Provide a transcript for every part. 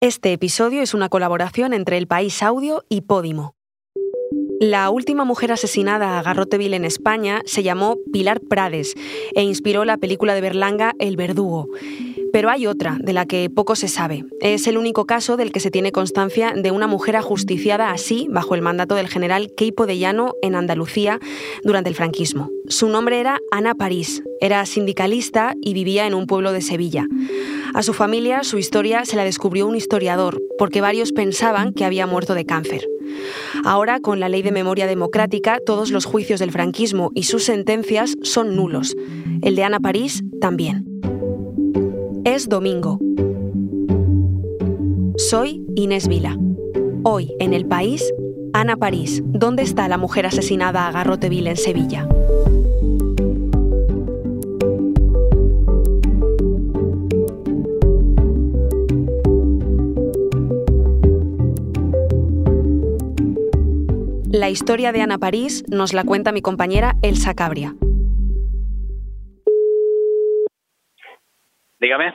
Este episodio es una colaboración entre El País Audio y Podimo. La última mujer asesinada a garrote vil en España se llamó Pilar Prades e inspiró la película de Berlanga El Verdugo. Pero hay otra, de la que poco se sabe. Es el único caso del que se tiene constancia de una mujer ajusticiada así, bajo el mandato del general Queipo de Llano en Andalucía durante el franquismo. Su nombre era Ana París, era sindicalista y vivía en un pueblo de Sevilla. A su familia su historia se la descubrió un historiador, porque varios pensaban que había muerto de cáncer. Ahora, con la ley de memoria democrática, todos los juicios del franquismo y sus sentencias son nulos. El de Ana París también. Es domingo. Soy Inés Vila. Hoy, en el país, Ana París. ¿Dónde está la mujer asesinada a garrote vil en Sevilla? La historia de Ana París nos la cuenta mi compañera Elsa Cabria. Dígame.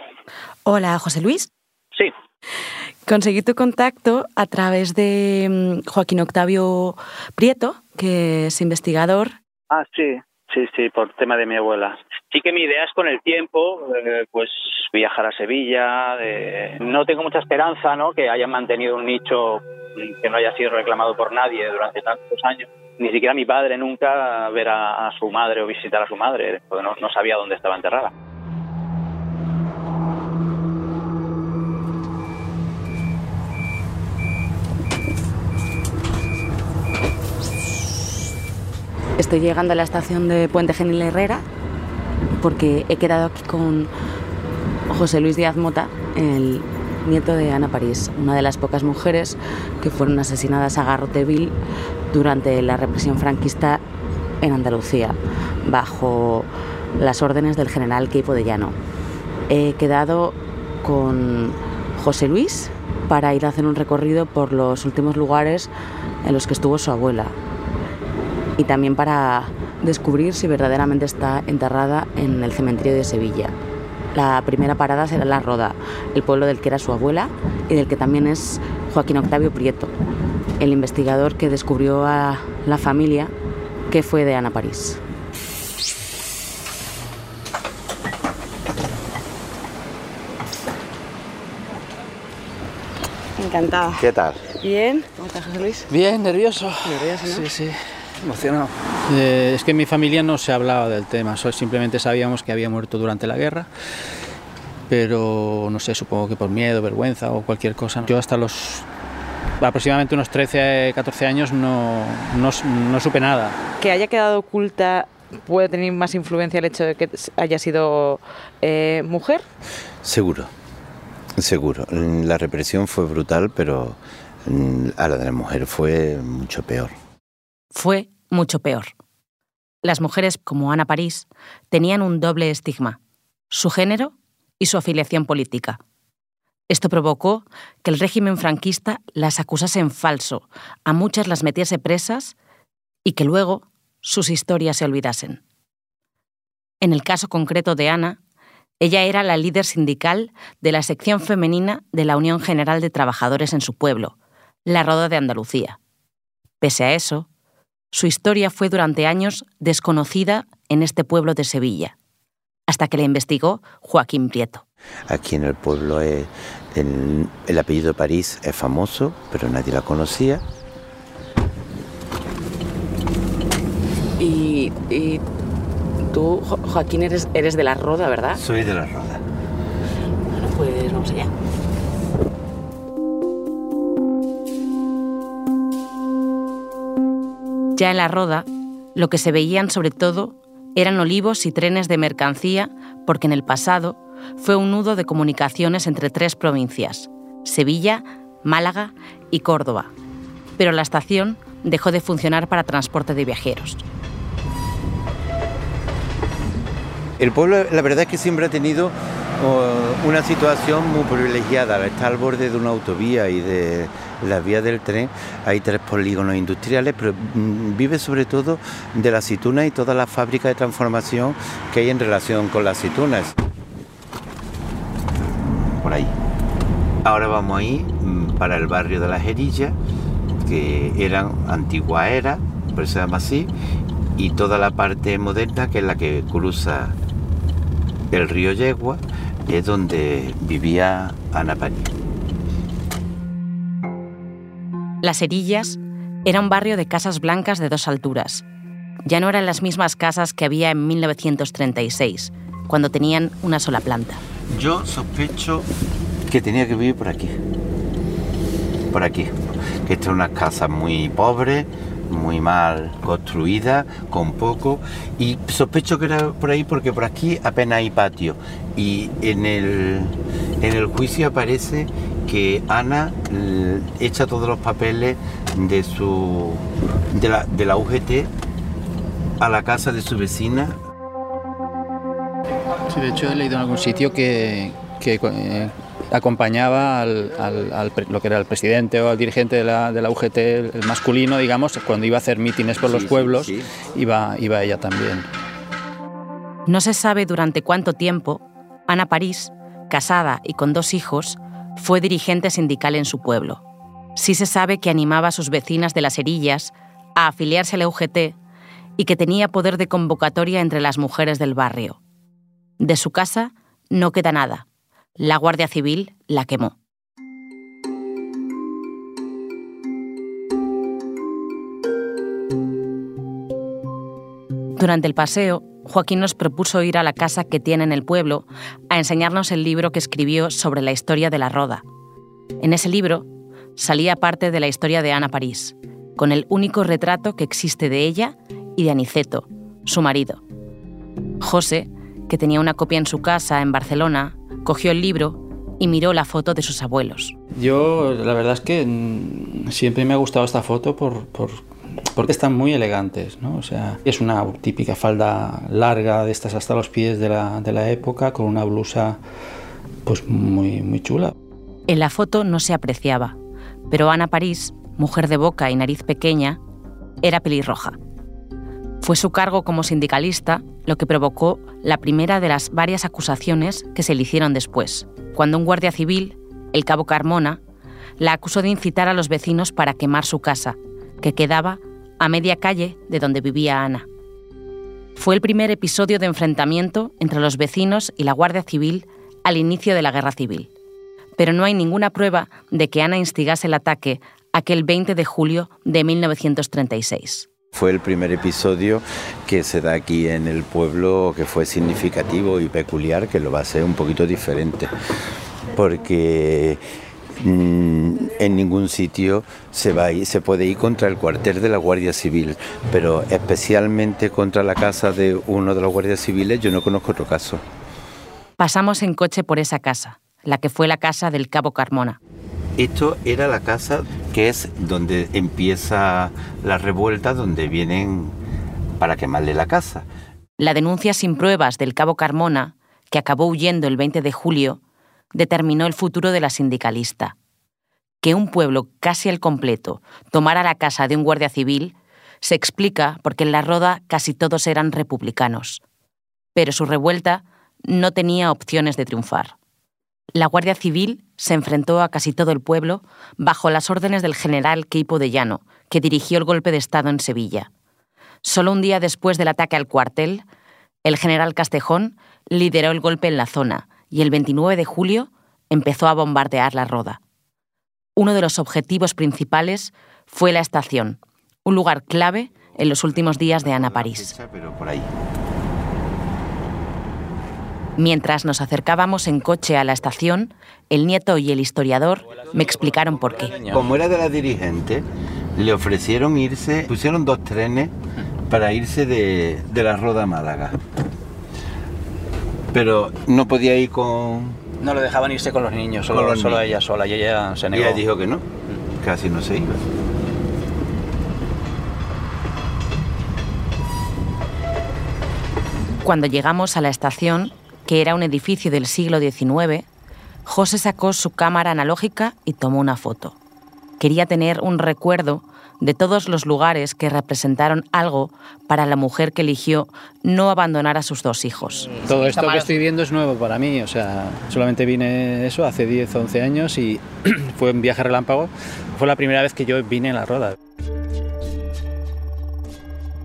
Hola, José Luis. Sí. Conseguí tu contacto a través de mm, Joaquín Octavio Prieto, que es investigador. Ah, sí, sí, sí, por tema de mi abuela. Sí que mi idea es con el tiempo, eh, pues viajar a Sevilla. No tengo mucha esperanza, ¿no? Que hayan mantenido un nicho que no haya sido reclamado por nadie durante tantos años. Ni siquiera mi padre nunca ver a, su madre o visitar a su madre, porque no sabía dónde estaba enterrada. Estoy llegando a la estación de Puente Genil Herrera porque he quedado aquí con José Luis Díaz Mota, el nieto de Ana París, una de las pocas mujeres que fueron asesinadas a garrote vil durante la represión franquista en Andalucía, bajo las órdenes del general Queipo de Llano. He quedado con José Luis para ir a hacer un recorrido por los últimos lugares en los que estuvo su abuela, y también para descubrir si verdaderamente está enterrada en el cementerio de Sevilla. La primera parada será La Roda, el pueblo del que era su abuela y del que también es Joaquín Octavio Prieto, el investigador que descubrió a la familia que fue de Ana París. Encantada. ¿Qué tal? Bien. ¿Cómo estás, José Luis? Bien, nervioso. Nervioso, ¿no? Sí, sí emocionado. Eh, es que en mi familia no se hablaba del tema, simplemente sabíamos que había muerto durante la guerra, pero no sé, supongo que por miedo, vergüenza o cualquier cosa. Yo hasta los aproximadamente unos 13, 14 años no, no, supe nada. Que haya quedado oculta puede tener más influencia el hecho de que haya sido eh, mujer? Seguro, seguro. La represión fue brutal, pero mm, a la de la mujer fue mucho peor. Fue mucho peor. Las mujeres como Ana París tenían un doble estigma, su género y su afiliación política. Esto provocó que el régimen franquista las acusase en falso, a muchas las metiese presas y que luego sus historias se olvidasen. En el caso concreto de Ana, ella era la líder sindical de la sección femenina de la Unión General de Trabajadores en su pueblo, la Roda de Andalucía. Pese a eso, su historia fue durante años desconocida en este pueblo de Sevilla, hasta que la investigó Joaquín Prieto. Aquí en el pueblo el, apellido París es famoso, pero nadie la conocía. Y, tú, Joaquín, eres, eres de la Roda, ¿verdad? Soy de la Roda. Bueno, pues vamos allá. Ya en la Roda, lo que se veían sobre todo eran olivos y trenes de mercancía porque en el pasado fue un nudo de comunicaciones entre tres provincias, Sevilla, Málaga y Córdoba. Pero la estación dejó de funcionar para transporte de viajeros. El pueblo, la verdad es que siempre ha tenido una situación muy privilegiada. Está al borde de una autovía y de la vía del tren. Hay tres polígonos industriales, pero mm, vive sobre todo de la aceituna y todas las fábricas de transformación que hay en relación con las aceitunas. Por ahí. Ahora vamos ahí mm, para el barrio de las Herillas, que eran antigua era, por eso se llama así, y toda la parte moderna, que es la que cruza el río Yegua, es donde vivía Ana París. Las Herillas era un barrio de casas blancas de dos alturas. Ya no eran las mismas casas que había en 1936, cuando tenían una sola planta. Yo sospecho que tenía que vivir por aquí. Por aquí. Que esta es una casa muy pobre, muy mal construida, con poco. Y sospecho que era por ahí porque por aquí apenas hay patio. Y en el, en el juicio aparece que Ana echa todos los papeles de su de la, de la UGT a la casa de su vecina. Sí, de hecho he leído en algún sitio que, que eh, acompañaba al, lo que era el presidente o al dirigente de la, de la, UGT, el masculino, digamos, cuando iba a hacer mítines por los pueblos, Iba, iba ella también. No se sabe durante cuánto tiempo Ana París, casada y con dos hijos, fue dirigente sindical en su pueblo. Sí se sabe que animaba a sus vecinas de las Herillas a afiliarse a la UGT y que tenía poder de convocatoria entre las mujeres del barrio. De su casa no queda nada. La Guardia Civil la quemó. Durante el paseo, Joaquín nos propuso ir a la casa que tiene en el pueblo a enseñarnos el libro que escribió sobre la historia de la Roda. En ese libro salía parte de la historia de Ana París, con el único retrato que existe de ella y de Aniceto, su marido. José, que tenía una copia en su casa en Barcelona, cogió el libro y miró la foto de sus abuelos. Yo, la verdad es que mm, siempre me ha gustado esta foto por, porque están muy elegantes, ¿no? O sea, es una típica falda larga de estas hasta los pies de la, de la época, con una blusa pues muy, muy chula. En la foto no se apreciaba, pero Ana París, mujer de boca y nariz pequeña, era pelirroja. Fue su cargo como sindicalista lo que provocó la primera de las varias acusaciones que se le hicieron después, cuando un guardia civil, el cabo Carmona, la acusó de incitar a los vecinos para quemar su casa, que quedaba a media calle de donde vivía Ana. Fue el primer episodio de enfrentamiento entre los vecinos y la Guardia Civil al inicio de la Guerra Civil, pero no hay ninguna prueba de que Ana instigase el ataque aquel 20 de julio de 1936. Fue el primer episodio que se da aquí en el pueblo que fue significativo y peculiar, que lo va a ser un poquito diferente, porque mm, en ningún sitio se, va se puede ir contra el cuartel de la Guardia Civil, pero especialmente contra la casa de uno de los guardias civiles yo no conozco otro caso. Pasamos en coche por esa casa, la que fue la casa del cabo Carmona. Esto era la casa que es donde empieza la revuelta, donde vienen para quemarle la casa. La denuncia sin pruebas del cabo Carmona, que acabó huyendo el 20 de julio, determinó el futuro de la sindicalista. Que un pueblo casi al completo tomara la casa de un guardia civil se explica porque en la Roda casi todos eran republicanos. Pero su revuelta no tenía opciones de triunfar. La Guardia Civil se enfrentó a casi todo el pueblo bajo las órdenes del general Queipo de Llano, que dirigió el golpe de Estado en Sevilla. Solo un día después del ataque al cuartel, el general Castejón lideró el golpe en la zona y el 29 de julio empezó a bombardear la Roda. Uno de los objetivos principales fue la estación, un lugar clave en los últimos días de Ana París. Mientras nos acercábamos en coche a la estación, el nieto y el historiador me explicaron por qué. Como era de la dirigente, le ofrecieron irse, pusieron dos trenes para irse de, la Roda a Málaga. Pero no podía ir con... No lo dejaban irse con los niños, solo, solo ella sola, y ella se negó. Y ella dijo que no, casi no se iba. Cuando llegamos a la estación, que era un edificio del siglo XIX, José sacó su cámara analógica y tomó una foto. quería tener un recuerdo de todos los lugares que representaron algo para la mujer que eligió no abandonar a sus dos hijos. Todo esto que estoy viendo es nuevo para mí, o sea, solamente vine eso hace 10 o 11 años y fue un viaje relámpago. Fue la primera vez que yo vine en la roda.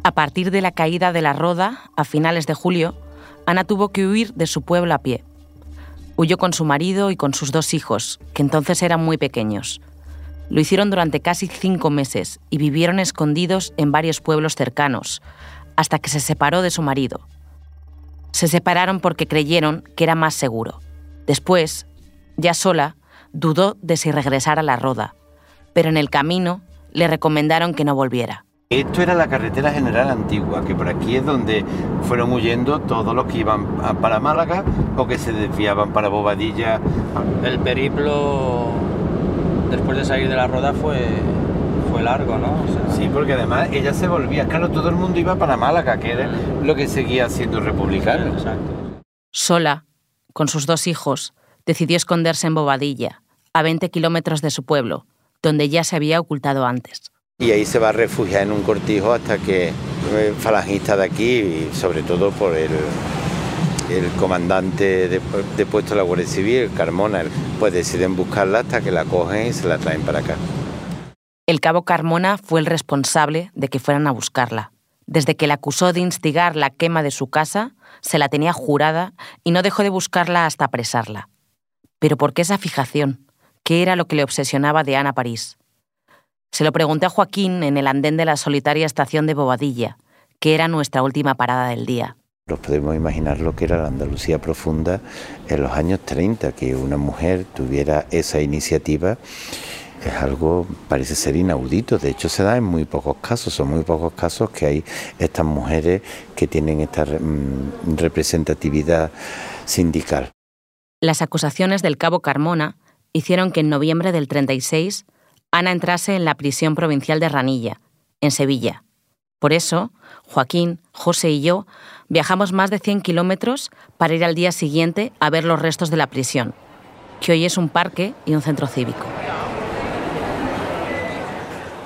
A partir de la caída de la roda, a finales de julio, Ana tuvo que huir de su pueblo a pie. Huyó con su marido y con sus dos hijos, que entonces eran muy pequeños. Lo hicieron durante casi cinco meses y vivieron escondidos en varios pueblos cercanos, hasta que se separó de su marido. Se separaron porque creyeron que era más seguro. Después, ya sola, dudó de si regresara a la roda, pero en el camino le recomendaron que no volviera. Esto era la carretera general antigua, que por aquí es donde fueron huyendo todos los que iban para Málaga o que se desviaban para Bobadilla. El periplo después de salir de la roda fue, fue largo, ¿no? sí, porque además ella se volvía, claro, todo el mundo iba para Málaga, que era mm. lo que seguía siendo republicano. exacto. Sola, con sus dos hijos, decidió esconderse en Bobadilla, a 20 kilómetros de su pueblo, donde ya se había ocultado antes. Y ahí se va a refugiar en un cortijo hasta que eh, falangista de aquí, y sobre todo por el, el comandante de, puesto de la Guardia Civil, Carmona, pues deciden buscarla hasta que la cogen y se la traen para acá. El cabo Carmona fue el responsable de que fueran a buscarla. Desde que la acusó de instigar la quema de su casa, se la tenía jurada y no dejó de buscarla hasta apresarla. Pero ¿por qué esa fijación? ¿Qué era lo que le obsesionaba de Ana París? Se lo pregunté a Joaquín en el andén de la solitaria estación de Bobadilla, que era nuestra última parada del día. Nos podemos imaginar lo que era la Andalucía profunda en los años 30, que una mujer tuviera esa iniciativa es algo, parece ser inaudito, de hecho se da en muy pocos casos, son muy pocos casos que hay estas mujeres que tienen esta mm, representatividad sindical. Las acusaciones del cabo Carmona hicieron que en noviembre del 36 Ana entrase en la prisión provincial de Ranilla, en Sevilla. Por eso, Joaquín, José y yo viajamos más de 100 kilómetros para ir al día siguiente a ver los restos de la prisión, que hoy es un parque y un centro cívico.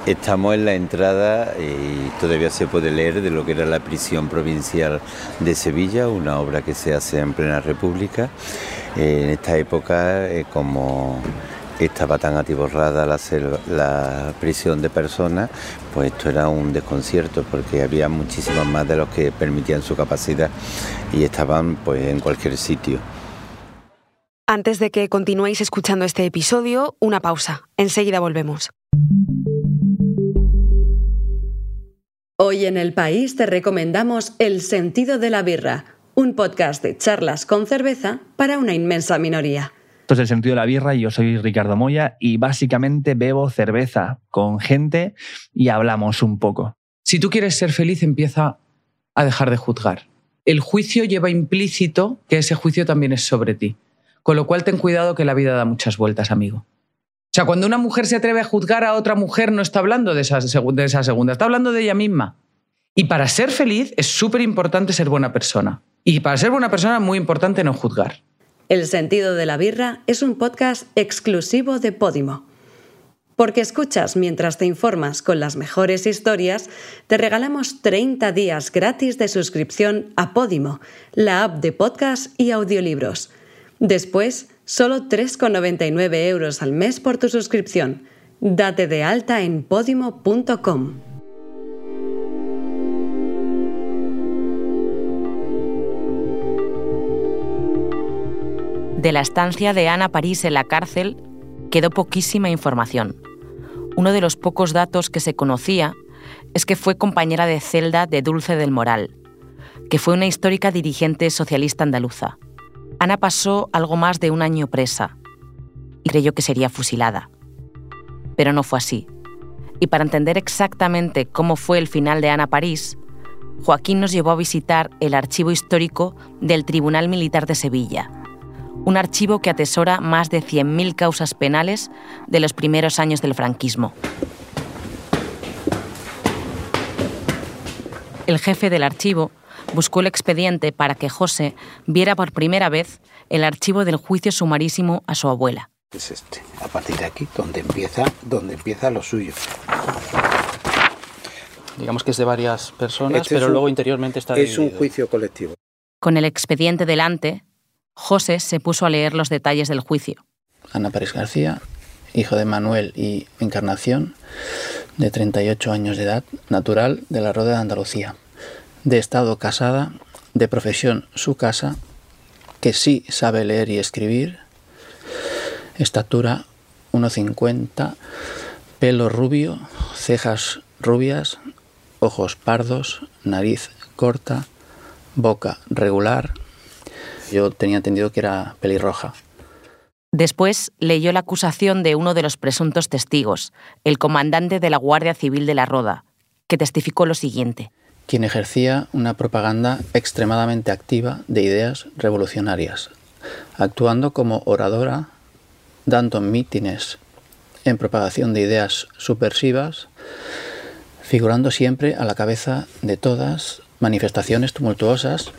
Estamos en la entrada y todavía se puede leer de lo que era la prisión provincial de Sevilla, una obra que se hace en plena República. En esta época, eh, como estaba tan atiborrada la, la prisión de personas, pues esto era un desconcierto porque había muchísimos más de los que permitían su capacidad y estaban pues en cualquier sitio. Antes de que continuéis escuchando este episodio, una pausa. Enseguida volvemos. Hoy en el país te recomendamos El sentido de la birra, un podcast de charlas con cerveza para una inmensa minoría. Esto es el sentido de la birra yo soy Ricardo Moya y básicamente bebo cerveza con gente y hablamos un poco. Si tú quieres ser feliz, empieza a dejar de juzgar. El juicio lleva implícito que ese juicio también es sobre ti. Con lo cual ten cuidado que la vida da muchas vueltas, amigo. O sea, cuando una mujer se atreve a juzgar a otra mujer, no está hablando de esa, de esa segunda, está hablando de ella misma. Y para ser feliz es súper importante ser buena persona. Y para ser buena persona es muy importante no juzgar. El sentido de la birra es un podcast exclusivo de Podimo. Porque escuchas mientras te informas con las mejores historias, te regalamos 30 días gratis de suscripción a Podimo, la app de podcast y audiolibros. Después, solo 3,99 euros al mes por tu suscripción. Date de alta en podimo.com. De la estancia de Ana París en la cárcel quedó poquísima información. Uno de los pocos datos que se conocía es que fue compañera de celda de Dulce del Moral, que fue una histórica dirigente socialista andaluza. Ana pasó algo más de un año presa y creyó que sería fusilada. Pero no fue así. Y para entender exactamente cómo fue el final de Ana París, Joaquín nos llevó a visitar el archivo histórico del Tribunal Militar de Sevilla, un archivo que atesora más de 100.000 causas penales de los primeros años del franquismo. El jefe del archivo buscó el expediente para que José viera por primera vez el archivo del juicio sumarísimo a su abuela. Es este, a partir de aquí, donde empieza, donde empieza lo suyo. Digamos que es de varias personas, este pero luego interiormente está Es un juicio colectivo. Con el expediente delante, José se puso a leer los detalles del juicio. Ana Pérez García, hijo de Manuel y Encarnación, de 38 años de edad, natural de la Roda de Andalucía, de estado casada, de profesión su casa, que sí sabe leer y escribir, estatura 1,50, pelo rubio, cejas rubias, ojos pardos, nariz corta, boca regular. Yo tenía entendido que era pelirroja. Después leyó la acusación de uno de los presuntos testigos, el comandante de la Guardia Civil de la Roda, que testificó lo siguiente. Quien ejercía una propaganda extremadamente activa de ideas revolucionarias, actuando como oradora, dando mítines en propagación de ideas subversivas, figurando siempre a la cabeza de todas manifestaciones tumultuosas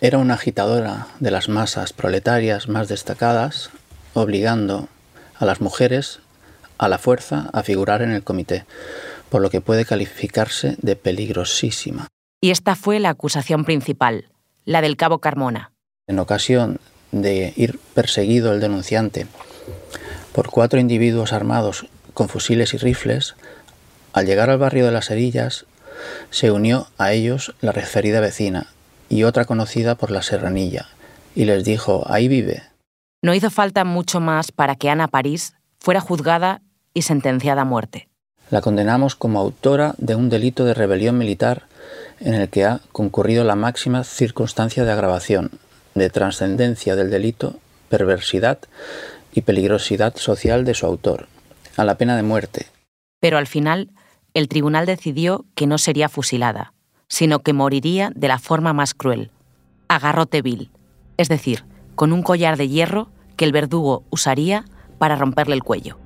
era una agitadora de las masas proletarias más destacadas, obligando a las mujeres a la fuerza a figurar en el comité, por lo que puede calificarse de peligrosísima. Y esta fue la acusación principal, la del cabo Carmona. En ocasión de ir perseguido el denunciante por cuatro individuos armados con fusiles y rifles, al llegar al barrio de las Herillas, se unió a ellos la referida vecina, y otra conocida por la Serranilla, y les dijo, ahí vive. No hizo falta mucho más para que Ana París fuera juzgada y sentenciada a muerte. La condenamos como autora de un delito de rebelión militar en el que ha concurrido la máxima circunstancia de agravación, de trascendencia del delito, perversidad y peligrosidad social de su autor, a la pena de muerte. Pero al final, el tribunal decidió que no sería fusilada, sino que moriría de la forma más cruel, a garrote vil, es decir, con un collar de hierro que el verdugo usaría para romperle el cuello.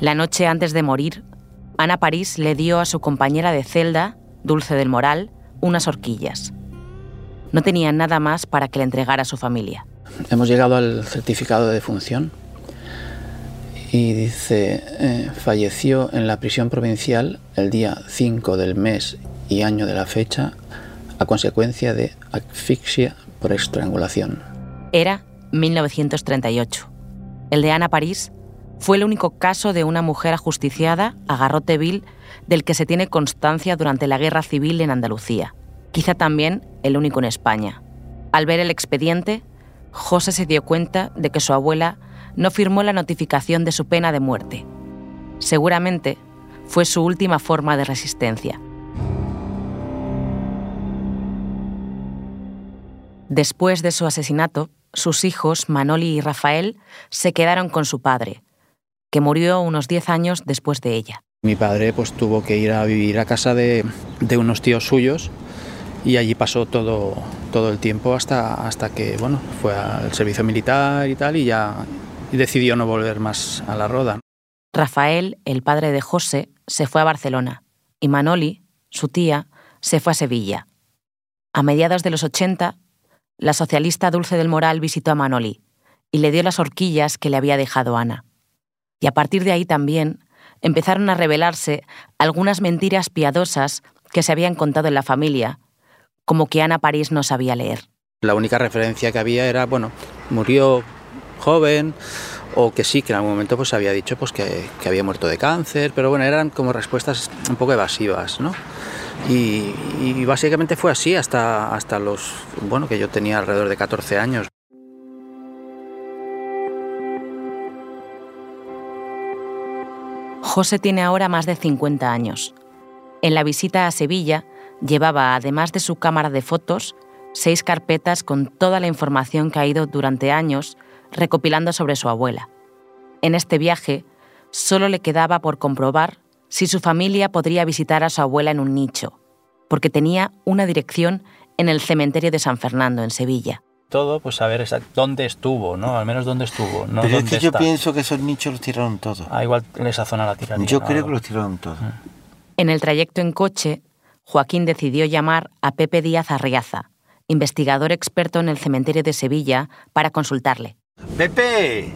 La noche antes de morir, Ana París le dio a su compañera de celda, Dulce del Moral, unas horquillas. No tenía nada más para que le entregara a su familia. Hemos llegado al certificado de defunción y dice, eh, falleció en la prisión provincial el día 5 del mes y año de la fecha a consecuencia de asfixia por estrangulación. Era 1938. El de Ana París fue el único caso de una mujer ajusticiada a garrote vil del que se tiene constancia durante la guerra civil en Andalucía. Quizá también el único en España. Al ver el expediente, José se dio cuenta de que su abuela no firmó la notificación de su pena de muerte. Seguramente fue su última forma de resistencia. Después de su asesinato, sus hijos, Manoli y Rafael, se quedaron con su padre, que murió unos 10 años después de ella. Mi padre pues, tuvo que ir a vivir a casa de, unos tíos suyos y allí pasó todo, todo el tiempo hasta, hasta que bueno, fue al servicio militar y tal y ya y decidió no volver más a la roda. Rafael, el padre de José, se fue a Barcelona y Manoli, su tía, se fue a Sevilla. A mediados de los 80, la socialista Dulce del Moral visitó a Manoli y le dio las horquillas que le había dejado Ana. Y a partir de ahí también empezaron a revelarse algunas mentiras piadosas que se habían contado en la familia, como que Ana París no sabía leer. La única referencia que había era, bueno, murió joven o que sí, que en algún momento pues había dicho pues que, había muerto de cáncer, pero bueno, eran como respuestas un poco evasivas, ¿no? Y, y, básicamente fue así hasta, hasta los, bueno, que yo tenía alrededor de 14 años. José tiene ahora más de 50 años. En la visita a Sevilla llevaba, además de su cámara de fotos, seis carpetas con toda la información que ha ido durante años recopilando sobre su abuela. En este viaje, solo le quedaba por comprobar si su familia podría visitar a su abuela en un nicho, porque tenía una dirección en el cementerio de San Fernando, en Sevilla. Todo, pues saber dónde estuvo, ¿no? Al menos dónde estuvo. No Pero es que yo pienso que esos nichos los tiraron todos. Ah, igual en esa zona la tiraron. Yo creo que los tiraron todos. En el trayecto en coche, Joaquín decidió llamar a Pepe Díaz Arriaza, investigador experto en el cementerio de Sevilla, para consultarle. Pepe,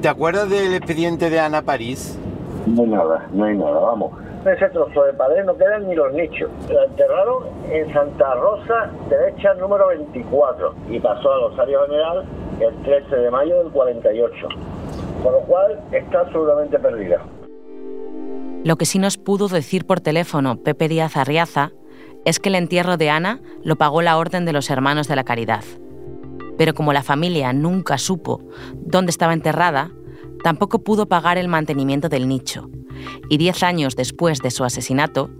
¿te acuerdas del expediente de Ana París? No hay nada, no hay nada, vamos. En ese trozo de pared no quedan ni los nichos. La enterraron en Santa Rosa, derecha número 24, y pasó al Osario General el 13 de mayo del 48. Con lo cual está absolutamente perdida. Lo que sí nos pudo decir por teléfono Pepe Díaz Arriaza es que el entierro de Ana lo pagó la Orden de los Hermanos de la Caridad. Pero como la familia nunca supo dónde estaba enterrada, tampoco pudo pagar el mantenimiento del nicho. Y diez años después de su asesinato,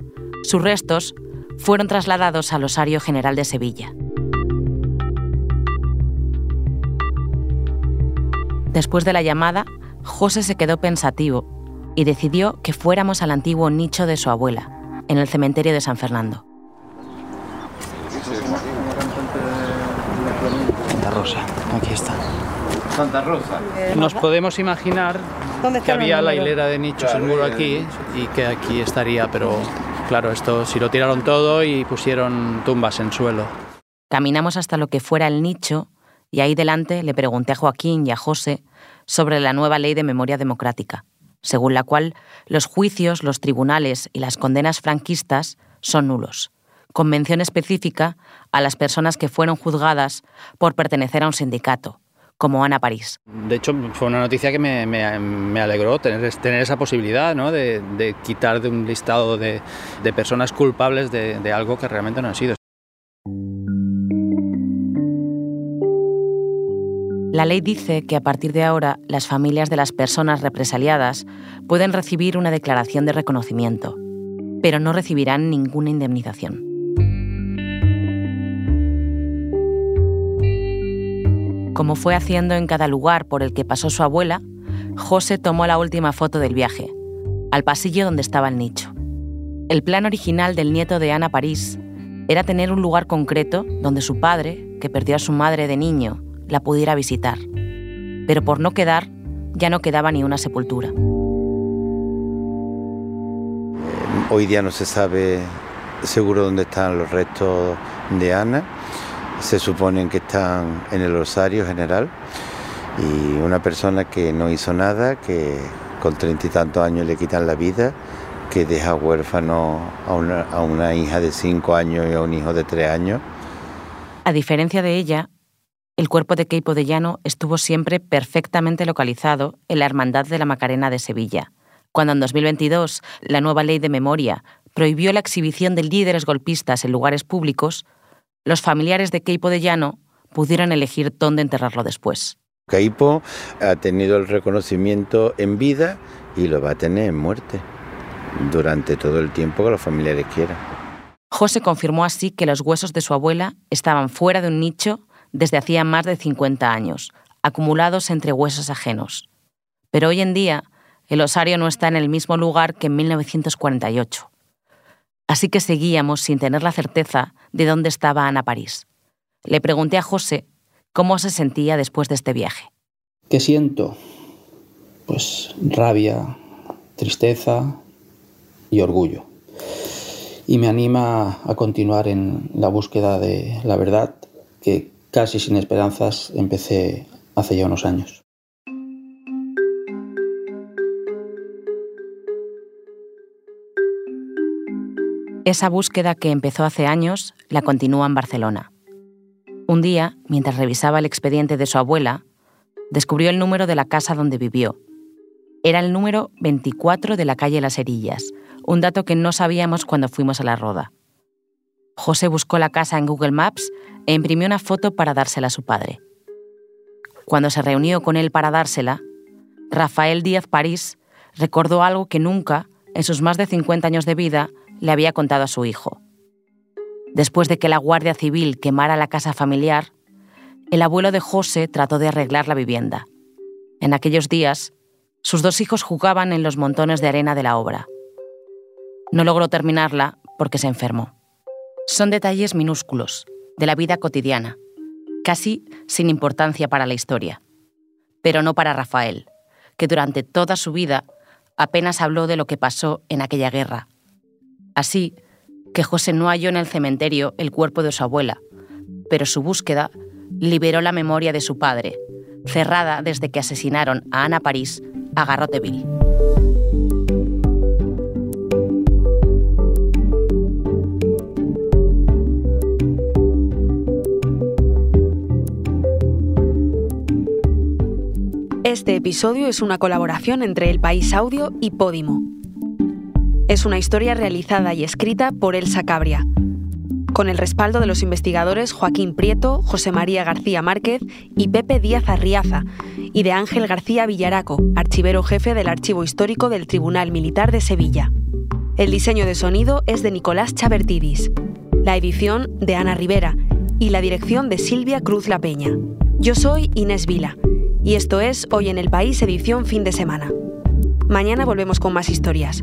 sus restos fueron trasladados al Osario General de Sevilla. Después de la llamada, José se quedó pensativo y decidió que fuéramos al antiguo nicho de su abuela, en el cementerio de San Fernando. Santa Rosa, aquí está. Santa Rosa. Nos podemos imaginar que había la hilera de nichos, el muro aquí, y que aquí estaría, pero claro, esto si lo tiraron todo y pusieron tumbas en suelo. Caminamos hasta lo que fuera el nicho y ahí delante le pregunté a Joaquín y a José sobre la nueva ley de memoria democrática, según la cual los juicios, los tribunales y las condenas franquistas son nulos, con mención específica a las personas que fueron juzgadas por pertenecer a un sindicato, como Ana París. De hecho, fue una noticia que me, me- me alegró tener, tener esa posibilidad ¿no? de, de quitar de un listado de, de personas culpables de, de algo que realmente no han sido. La ley dice que a partir de ahora las familias de las personas represaliadas pueden recibir una declaración de reconocimiento, pero no recibirán ninguna indemnización. Como fue haciendo en cada lugar por el que pasó su abuela, José tomó la última foto del viaje, al pasillo donde estaba el nicho. El plan original del nieto de Ana París era tener un lugar concreto donde su padre, que perdió a su madre de niño, la pudiera visitar. Pero por no quedar, ya no quedaba ni una sepultura. Hoy día no se sabe seguro dónde están los restos de Ana. Se suponen que están en el Rosario General. Y una persona que no hizo nada, que con treinta y tantos años le quitan la vida, que deja huérfano a una, a una hija de cinco años y a un hijo de tres años. A diferencia de ella, el cuerpo de Keipo de Llano estuvo siempre perfectamente localizado en la Hermandad de la Macarena de Sevilla. Cuando en 2022 la nueva ley de memoria prohibió la exhibición de líderes golpistas en lugares públicos, los familiares de Keipo de Llano pudieron elegir dónde enterrarlo después. Caipo ha tenido el reconocimiento en vida y lo va a tener en muerte durante todo el tiempo que los familiares quieran. José confirmó así que los huesos de su abuela estaban fuera de un nicho desde hacía más de 50 años, acumulados entre huesos ajenos. Pero hoy en día, el osario no está en el mismo lugar que en 1948. Así que seguíamos sin tener la certeza de dónde estaba Ana París. Le pregunté a José cómo se sentía después de este viaje. ¿Qué siento? Pues rabia, tristeza y orgullo. Y me anima a continuar en la búsqueda de la verdad que casi sin esperanzas empecé hace ya unos años. Esa búsqueda que empezó hace años la continúa en Barcelona. Un día, mientras revisaba el expediente de su abuela, descubrió el número de la casa donde vivió. Era el número 24 de la calle Las Herillas, un dato que no sabíamos cuando fuimos a la roda. José buscó la casa en Google Maps e imprimió una foto para dársela a su padre. Cuando se reunió con él para dársela, Rafael Díaz París recordó algo que nunca, en sus más de 50 años de vida, le había contado a su hijo. Después de que la Guardia Civil quemara la casa familiar, el abuelo de José trató de arreglar la vivienda. En aquellos días, sus dos hijos jugaban en los montones de arena de la obra. No logró terminarla porque se enfermó. Son detalles minúsculos, de la vida cotidiana, casi sin importancia para la historia. Pero no para Rafael, que durante toda su vida apenas habló de lo que pasó en aquella guerra. Así, que José no halló en el cementerio el cuerpo de su abuela, pero su búsqueda liberó la memoria de su padre, cerrada desde que asesinaron a Ana París a Garroteville. Este episodio es una colaboración entre El País Audio y Podimo. Es una historia realizada y escrita por Elsa Cabria, con el respaldo de los investigadores Joaquín Prieto, José María García Márquez y Pepe Díaz Arriaza, y de Ángel García Villaraco, archivero jefe del Archivo Histórico del Tribunal Militar de Sevilla. El diseño de sonido es de Nicolás Chabertidis, la edición de Ana Rivera y la dirección de Silvia Cruz La Peña. Yo soy Inés Vila y esto es Hoy en el País edición fin de semana. Mañana volvemos con más historias.